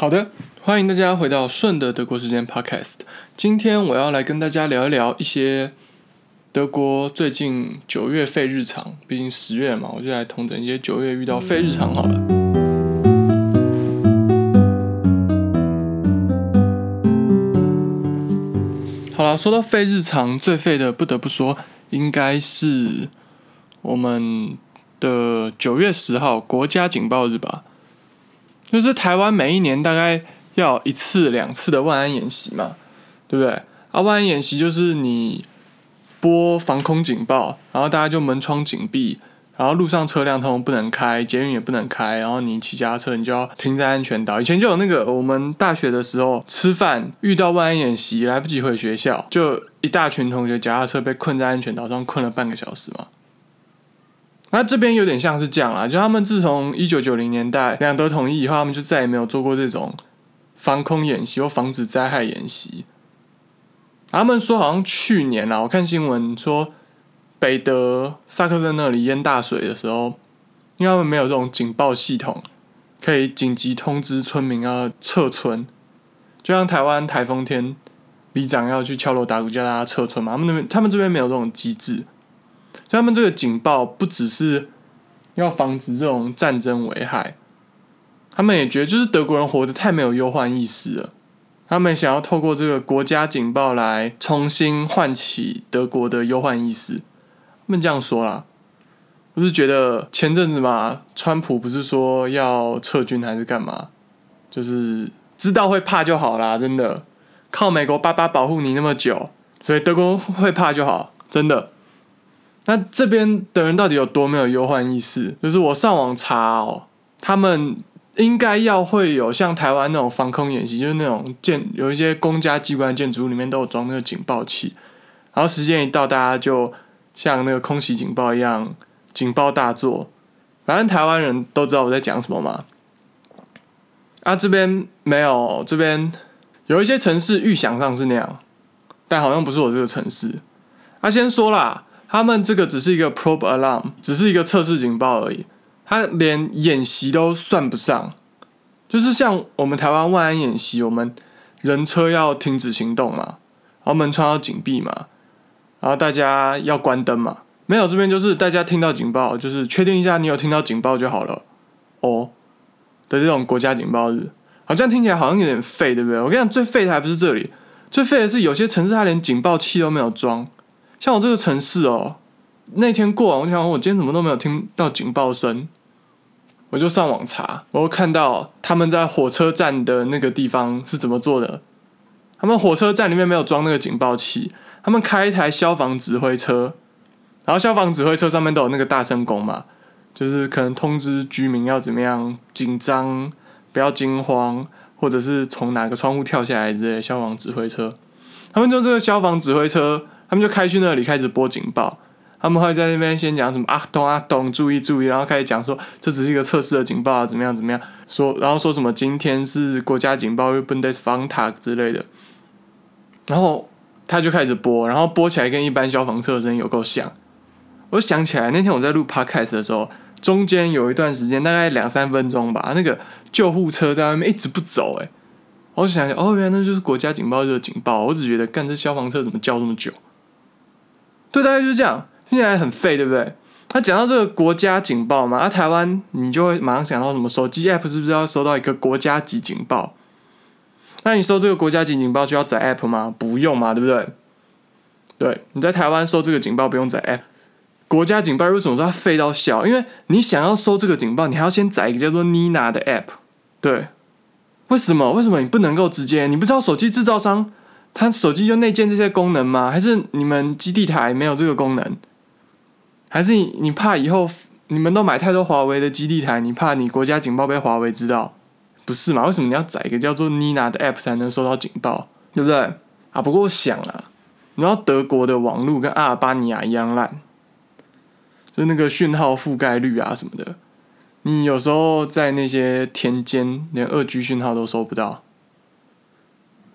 好的，欢迎大家回到顺的德国时间 Podcast。今天我要来跟大家聊一聊一些德国最近九月废日常，毕竟十月嘛，我就来同等一些九月遇到废日常好了。好了，说到废日常，最废的不得不说，应该是我们的九月十号国家警报日吧。就是台湾每一年大概要一次两次的万安演习嘛，对不对？啊，万安演习就是你播防空警报，然后大家就门窗紧闭，然后路上车辆通通不能开，捷运也不能开，然后你骑家车你就要停在安全岛。以前就有那个我们大学的时候吃饭遇到万安演习来不及回学校，就一大群同学夹踏车被困在安全岛上困了半个小时嘛。那这边有点像是这样啦，就他们自从一九九零年代两德统一以后，他们就再也没有做过这种防空演习或防止灾害演习。他们说好像去年啦，我看新闻说北德萨克森那里淹大水的时候，因为他们没有这种警报系统，可以紧急通知村民要撤村，就像台湾台风天，里长要去敲锣打鼓叫大家撤村嘛，他们那边他们这边没有这种机制。他们这个警报不只是要防止这种战争危害，他们也觉得就是德国人活得太没有忧患意识了。他们想要透过这个国家警报来重新唤起德国的忧患意识。他们这样说啦，不是觉得前阵子嘛，川普不是说要撤军还是干嘛？就是知道会怕就好啦，真的靠美国爸爸保护你那么久，所以德国会怕就好，真的。那这边的人到底有多没有忧患意识？就是我上网查哦，他们应该要会有像台湾那种防空演习，就是那种建有一些公家机关建筑里面都有装那个警报器，然后时间一到，大家就像那个空袭警报一样，警报大作。反正台湾人都知道我在讲什么嘛。啊，这边没有，这边有一些城市预想上是那样，但好像不是我这个城市。啊先说啦。他们这个只是一个 probe alarm，只是一个测试警报而已，它连演习都算不上。就是像我们台湾万安演习，我们人车要停止行动嘛，然后门窗要紧闭嘛，然后大家要关灯嘛。没有这边就是大家听到警报，就是确定一下你有听到警报就好了哦的这种国家警报日，好像听起来好像有点废，对不对？我跟你讲，最废的还不是这里，最废的是有些城市它连警报器都没有装。像我这个城市哦，那天过完，我想我今天怎么都没有听到警报声，我就上网查，我看到他们在火车站的那个地方是怎么做的。他们火车站里面没有装那个警报器，他们开一台消防指挥车，然后消防指挥车上面都有那个大声公嘛，就是可能通知居民要怎么样紧张，不要惊慌，或者是从哪个窗户跳下来之类。消防指挥车，他们就这个消防指挥车。他们就开去那里开始播警报，他们会在那边先讲什么啊咚啊咚，注意注意，然后开始讲说这只是一个测试的警报啊，怎么样怎么样，说然后说什么今天是国家警报日，Bundes f Tag 之类的，然后他就开始播，然后播起来跟一般消防车声音有够像。我就想起来那天我在录 Podcast 的时候，中间有一段时间大概两三分钟吧，那个救护车在外面一直不走，哎，我就想想，哦，原来那就是国家警报日的警报，我只觉得干这消防车怎么叫这么久？对，大概就是这样，听起来很废，对不对？他讲到这个国家警报嘛，那台湾你就会马上想到什么？手机 app 是不是要收到一个国家级警报？那你收这个国家级警报需要载 app 吗？不用嘛，对不对？对，你在台湾收这个警报不用载 app。国家警报为什么说它废到笑？因为你想要收这个警报，你还要先载一个叫做 Nina 的 app。对，为什么？为什么你不能够直接？你不知道手机制造商？他手机就内建这些功能吗？还是你们基地台没有这个功能？还是你你怕以后你们都买太多华为的基地台，你怕你国家警报被华为知道？不是嘛？为什么你要载一个叫做 Nina 的 App 才能收到警报？对不对？啊，不过我想啊，你知道德国的网络跟阿尔巴尼亚一样烂，就那个讯号覆盖率啊什么的，你有时候在那些田间连二 G 讯号都收不到。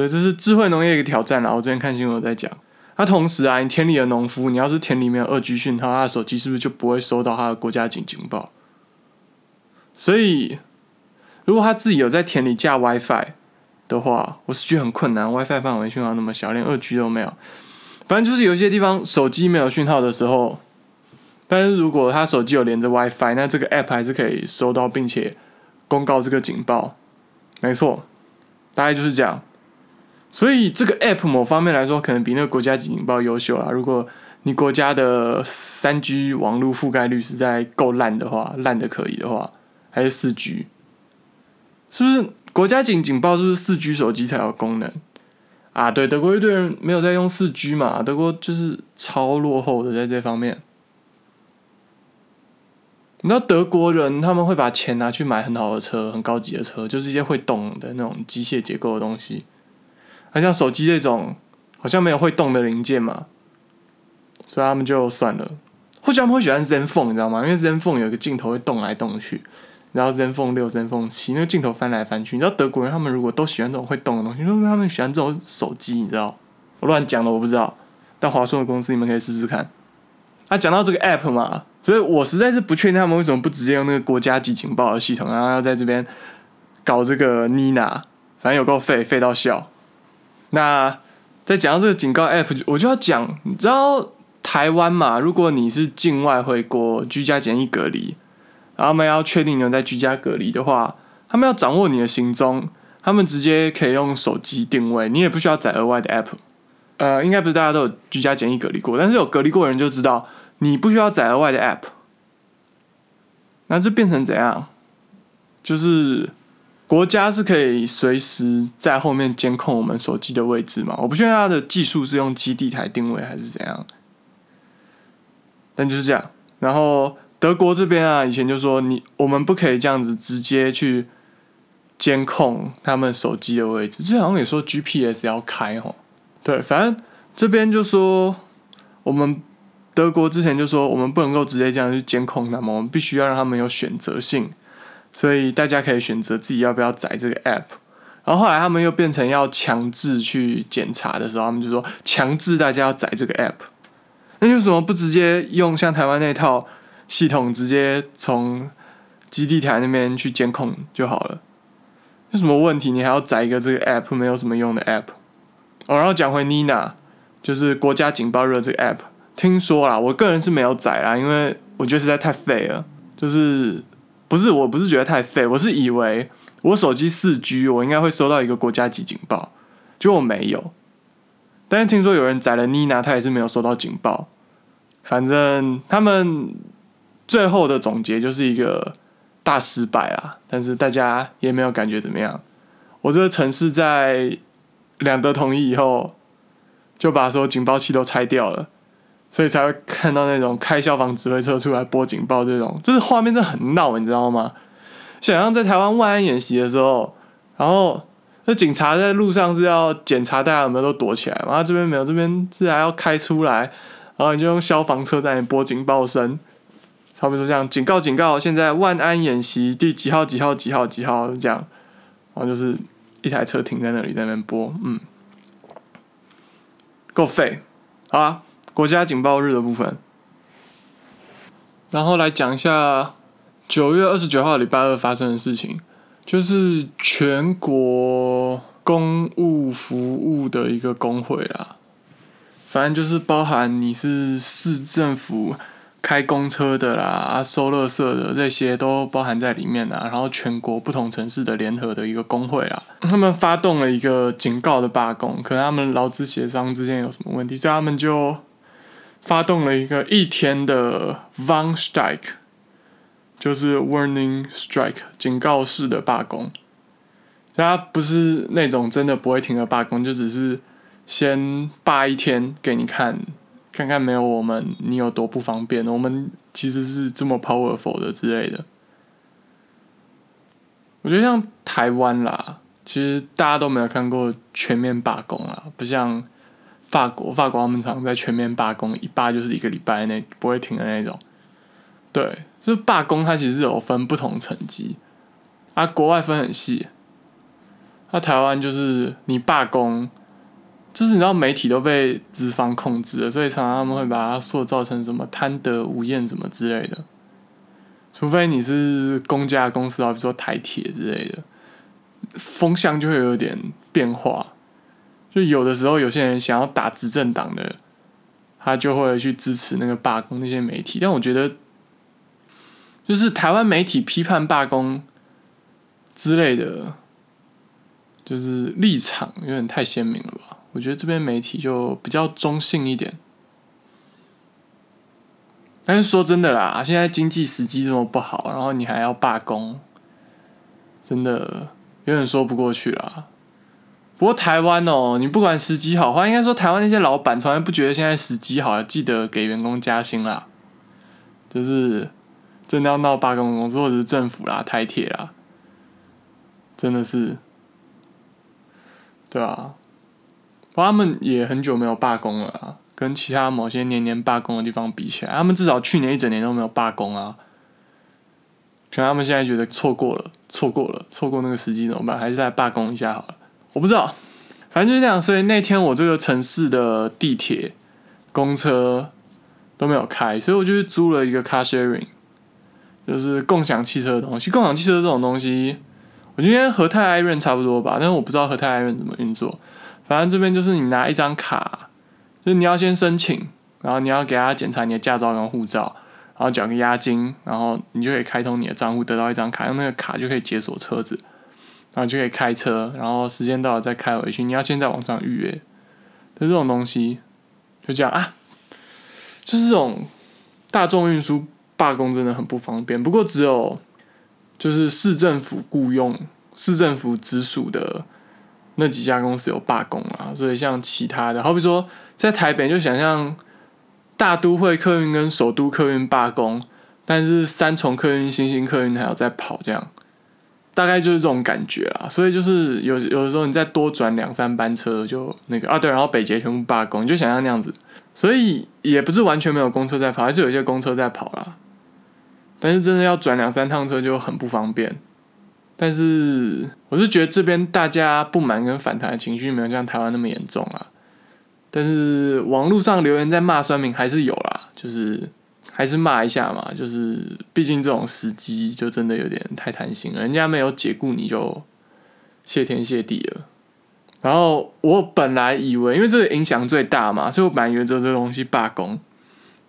对这是智慧农业一个挑战啦。我之前看新闻在讲，那同时啊，你田里的农夫，你要是田里面有二 G 讯号，他的手机是不是就不会收到他的国家警警报？所以如果他自己有在田里架 WiFi 的话，我是觉得很困难，WiFi 范围讯号那么小，连二 G 都没有。反正就是有些地方手机没有讯号的时候，但是如果他手机有连着 WiFi，那这个 App 还是可以收到并且公告这个警报。没错，大概就是这样。所以这个 App 某方面来说，可能比那个国家级警报优秀啦。如果你国家的三 G 网络覆盖率实在够烂的话，烂的可以的话，还是四 G，是不是？国家警警报是不是四 G 手机才有功能啊？对，德国一堆人没有在用四 G 嘛，德国就是超落后的在这方面。你知道德国人他们会把钱拿去买很好的车、很高级的车，就是一些会动的那种机械结构的东西，而像手机这种好像没有会动的零件嘛，所以他们就算了。或许他们会喜欢 ZenFone，你知道吗？因为 ZenFone 有一个镜头会动来动去。然后 ZenFone 六、ZenFone 七，那个镜头翻来翻去。你知道德国人他们如果都喜欢这种会动的东西，为什么他们喜欢这种手机？你知道？我乱讲的，我不知道。但华硕的公司，你们可以试试看。他讲到这个 App 嘛，所以我实在是不确定他们为什么不直接用那个国家级情报的系统，然后要在这边搞这个 Nina，反正有够废，废到笑。那在讲到这个警告 App，我就要讲，你知道台湾嘛？如果你是境外回国居家检疫隔离。然后他们要确定你在居家隔离的话，他们要掌握你的行踪，他们直接可以用手机定位，你也不需要载额外的 app。呃，应该不是大家都有居家检疫隔离过，但是有隔离过的人就知道，你不需要载额外的 app。那这变成怎样？就是国家是可以随时在后面监控我们手机的位置嘛？我不确定它的技术是用基地台定位还是怎样，但就是这样。然后。德国这边啊，以前就说你我们不可以这样子直接去监控他们手机的位置，这好像也说 GPS 要开哦。对，反正这边就说我们德国之前就说我们不能够直接这样去监控他们，我们必须要让他们有选择性，所以大家可以选择自己要不要载这个 app。然后后来他们又变成要强制去检查的时候，他们就说强制大家要载这个 app。那为什么不直接用像台湾那套？系统直接从基地台那边去监控就好了，有什么问题你还要载一个这个 app 没有什么用的 app 哦。然后讲回 Nina，就是国家警报热这个 app，听说啦，我个人是没有载啦，因为我觉得实在太废了。就是不是我不是觉得太废，我是以为我手机四 G 我应该会收到一个国家级警报，结果没有。但是听说有人宰了妮娜，她也是没有收到警报。反正他们。最后的总结就是一个大失败啦，但是大家也没有感觉怎么样。我这个城市在两德统一以后，就把所有警报器都拆掉了，所以才会看到那种开消防指挥车出来播警报这种，就是画面真的很闹，你知道吗？想象在台湾万安演习的时候，然后那警察在路上是要检查大家有没有都躲起来，然后这边没有，这边自然要开出来，然后你就用消防车在那里播警报声。差不多这样，警告警告！现在万安演习第几号几号几号几号这样，然后就是一台车停在那里，在那边播，嗯，够废。好啊，国家警报日的部分，然后来讲一下九月二十九号礼拜二发生的事情，就是全国公务服务的一个工会啦，反正就是包含你是市政府。开公车的啦，收垃圾的这些都包含在里面啦。然后全国不同城市的联合的一个工会啦，他们发动了一个警告的罢工，可能他们劳资协商之间有什么问题，所以他们就发动了一个一天的 Van Strike，就是 Warning Strike 警告式的罢工。他不是那种真的不会停的罢工，就只是先罢一天给你看。看看没有我们，你有多不方便？我们其实是这么 powerful 的之类的。我觉得像台湾啦，其实大家都没有看过全面罢工啊，不像法国，法国他们常常在全面罢工，一罢就是一个礼拜内不会停的那种。对，就是罢工它其实有分不同层级，啊，国外分很细，那台湾就是你罢工。就是你知道媒体都被资方控制了，所以常常他们会把它塑造成什么贪得无厌什么之类的。除非你是公家公司啊，比如说台铁之类的，风向就会有点变化。就有的时候，有些人想要打执政党的，他就会去支持那个罢工那些媒体。但我觉得，就是台湾媒体批判罢工之类的，就是立场有点太鲜明了吧？我觉得这边媒体就比较中性一点。但是说真的啦，现在经济时机这么不好，然后你还要罢工，真的有点说不过去啦。不过台湾哦，你不管时机好坏，应该说台湾那些老板从来不觉得现在时机好，记得给员工加薪啦。就是真的要闹罢工公司或者是政府啦、台铁啦，真的是，对啊，他们也很久没有罢工了啊，跟其他某些年年罢工的地方比起来，他们至少去年一整年都没有罢工啊。可能他们现在觉得错过了，错过了，错过那个时机怎么办？还是再罢工一下好了。我不知道，反正就是这样。所以那天我这个城市的地铁、公车都没有开，所以我就去租了一个 car sharing，就是共享汽车的东西。共享汽车这种东西，我今天和泰艾润差不多吧，但是我不知道和泰艾润怎么运作。反正这边就是你拿一张卡，就是你要先申请，然后你要给他检查你的驾照跟护照，然后缴个押金，然后你就可以开通你的账户，得到一张卡，用那个卡就可以解锁车子。然后就可以开车，然后时间到了再开回去。你要先在网上预约，就这种东西，就这样啊。就是这种大众运输罢工真的很不方便。不过只有就是市政府雇佣、市政府直属的那几家公司有罢工啊。所以像其他的，好比说在台北，就想象大都会客运跟首都客运罢工，但是三重客运、新兴客运还要在跑这样。大概就是这种感觉啦，所以就是有有的时候你再多转两三班车就那个啊对，然后北捷全部罢工，你就想象那样子，所以也不是完全没有公车在跑，还是有一些公车在跑啦。但是真的要转两三趟车就很不方便。但是我是觉得这边大家不满跟反弹的情绪没有像台湾那么严重啊。但是网络上留言在骂酸民还是有啦，就是。还是骂一下嘛，就是毕竟这种时机就真的有点太贪心了，人家没有解雇你就谢天谢地了。然后我本来以为，因为这个影响最大嘛，所以我本来以为这这东西罢工。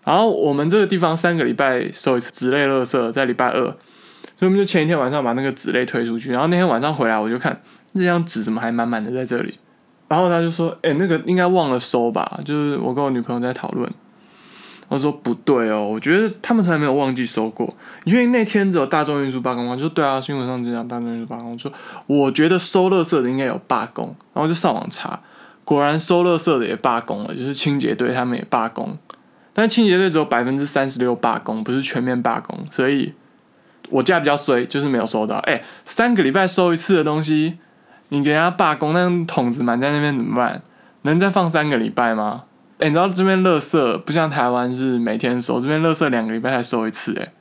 然后我们这个地方三个礼拜收一次纸类垃圾，在礼拜二，所以我们就前一天晚上把那个纸类推出去。然后那天晚上回来，我就看这张纸怎么还满满的在这里。然后他就说：“哎，那个应该忘了收吧？”就是我跟我女朋友在讨论。他说不对哦，我觉得他们从来没有忘记收过。因为那天只有大众运输罢工吗？就对啊，新闻上只讲大众运输罢工。说我觉得收垃圾的应该有罢工，然后就上网查，果然收垃圾的也罢工了，就是清洁队他们也罢工。但清洁队只有百分之三十六罢工，不是全面罢工。所以我家比较衰，就是没有收到。哎，三个礼拜收一次的东西，你给人家罢工，那桶子满在那边怎么办？能再放三个礼拜吗？哎，你知道这边垃圾不像台湾是每天收，这边垃圾两个礼拜才收一次，哎，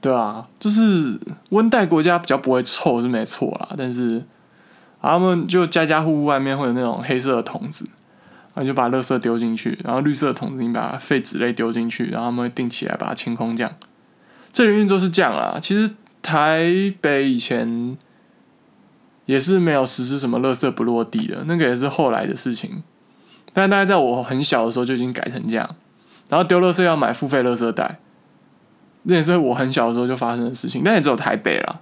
对啊，就是温带国家比较不会臭是没错啦，但是他们就家家户户外面会有那种黑色的桶子，然后就把垃圾丢进去，然后绿色的桶子你把废纸类丢进去，然后他们会定起来把它清空这样。这里运作是这样啦，其实台北以前也是没有实施什么垃圾不落地的，那个也是后来的事情。但大概在我很小的时候就已经改成这样，然后丢垃圾要买付费垃圾袋，那也是我很小的时候就发生的事情。但也只有台北了，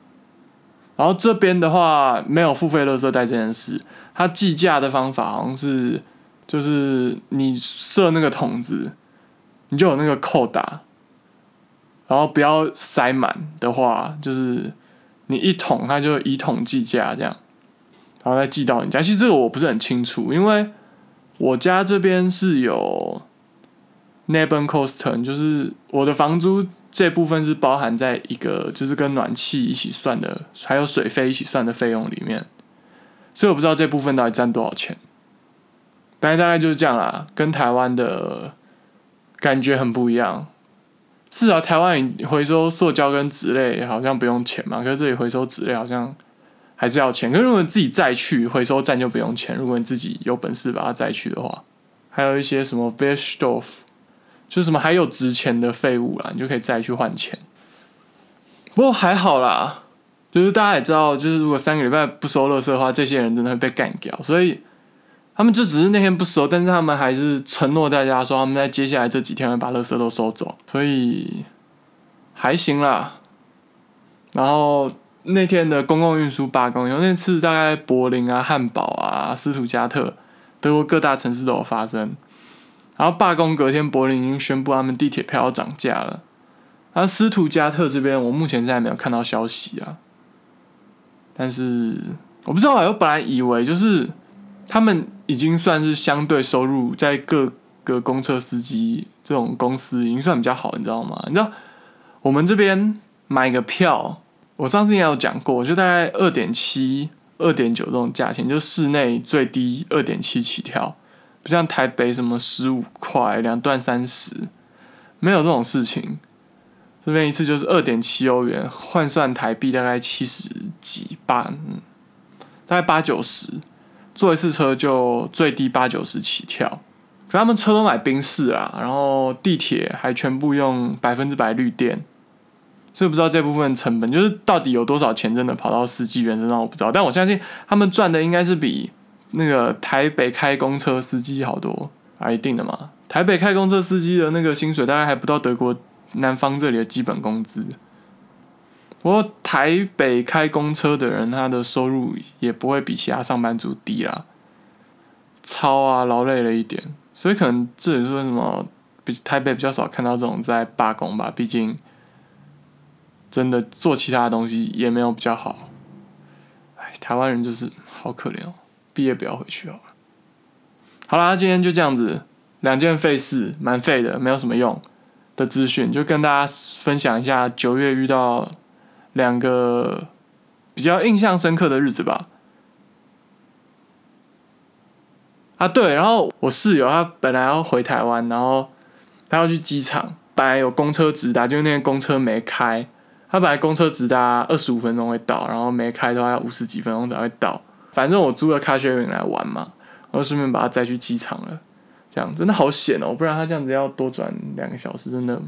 然后这边的话没有付费垃圾袋这件事，它计价的方法好像是就是你设那个桶子，你就有那个扣打，然后不要塞满的话，就是你一桶它就一桶计价这样，然后再寄到你家。其实这个我不是很清楚，因为。我家这边是有 n e b e n cost，就是我的房租这部分是包含在一个就是跟暖气一起算的，还有水费一起算的费用里面，所以我不知道这部分到底占多少钱。大概大概就是这样啦，跟台湾的感觉很不一样。至少台湾回收塑胶跟纸类好像不用钱嘛，可是这里回收纸类好像。还是要钱，可是如果你自己再去回收站就不用钱。如果你自己有本事把它再去的话，还有一些什么 v e s t o f 就是什么还有值钱的废物啦，你就可以再去换钱。不过还好啦，就是大家也知道，就是如果三个礼拜不收垃圾的话，这些人真的会被干掉。所以他们就只是那天不收，但是他们还是承诺大家说，他们在接下来这几天会把垃圾都收走。所以还行啦。然后那天的公共运输罢工，有那次大概柏林啊、汉堡啊、斯图加特，德国各大城市都有发生。然后罢工隔天，柏林已经宣布他们地铁票要涨价了。然后斯图加特这边，我目前现在没有看到消息啊。但是我不知道，我本来以为就是他们已经算是相对收入在各个公车司机这种公司已经算比较好，你知道吗？你知道我们这边买个票，我上次也有讲过，就大概二点七、二点九这种价钱，就室内最低二点七起跳。不像台北什么十五块两段三十，没有这种事情。这边一次就是二点七欧元，换算台币大概七十几八，大概八九十，坐一次车就最低八九十起跳。可他们车都买宾士啊，然后地铁还全部用百分之百绿电，所以不知道这部分成本就是到底有多少钱真的跑到司机员身上，我不知道。但我相信他们赚的应该是比。那个台北开公车司机好多啊，一定的嘛。台北开公车司机的那个薪水大概还不到德国南方这里的基本工资。不过台北开公车的人，他的收入也不会比其他上班族低啦。操啊，劳累了一点，所以可能这也是为什么比台北比较少看到这种在罢工吧。毕竟真的做其他的东西也没有比较好。哎，台湾人就是好可怜哦。毕业不要回去好了。好啦，今天就这样子，两件费事，蛮费的，没有什么用的资讯，就跟大家分享一下九月遇到两个比较印象深刻的日子吧。啊，对，然后我室友他本来要回台湾，然后他要去机场，本来有公车直达，就那天公车没开，他本来公车直达二十五分钟会到，然后没开的话要五十几分钟才会到。反正我租了 car sharing 来玩嘛，我就顺便把他载去机场了，这样真的好险哦！不然他这样子要多转两个小时，真的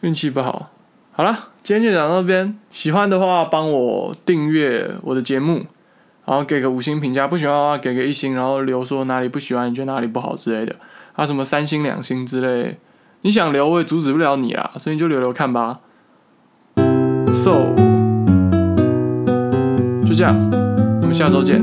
运气不好。好了，今天就讲到这边，喜欢的话帮我订阅我的节目，然后给个五星评价，不喜欢的话给个一星，然后留说哪里不喜欢，你觉得哪里不好之类的，啊什么三星两星之类，你想留我也阻止不了你啦，所以你就留留看吧。So，就这样。我们下周见，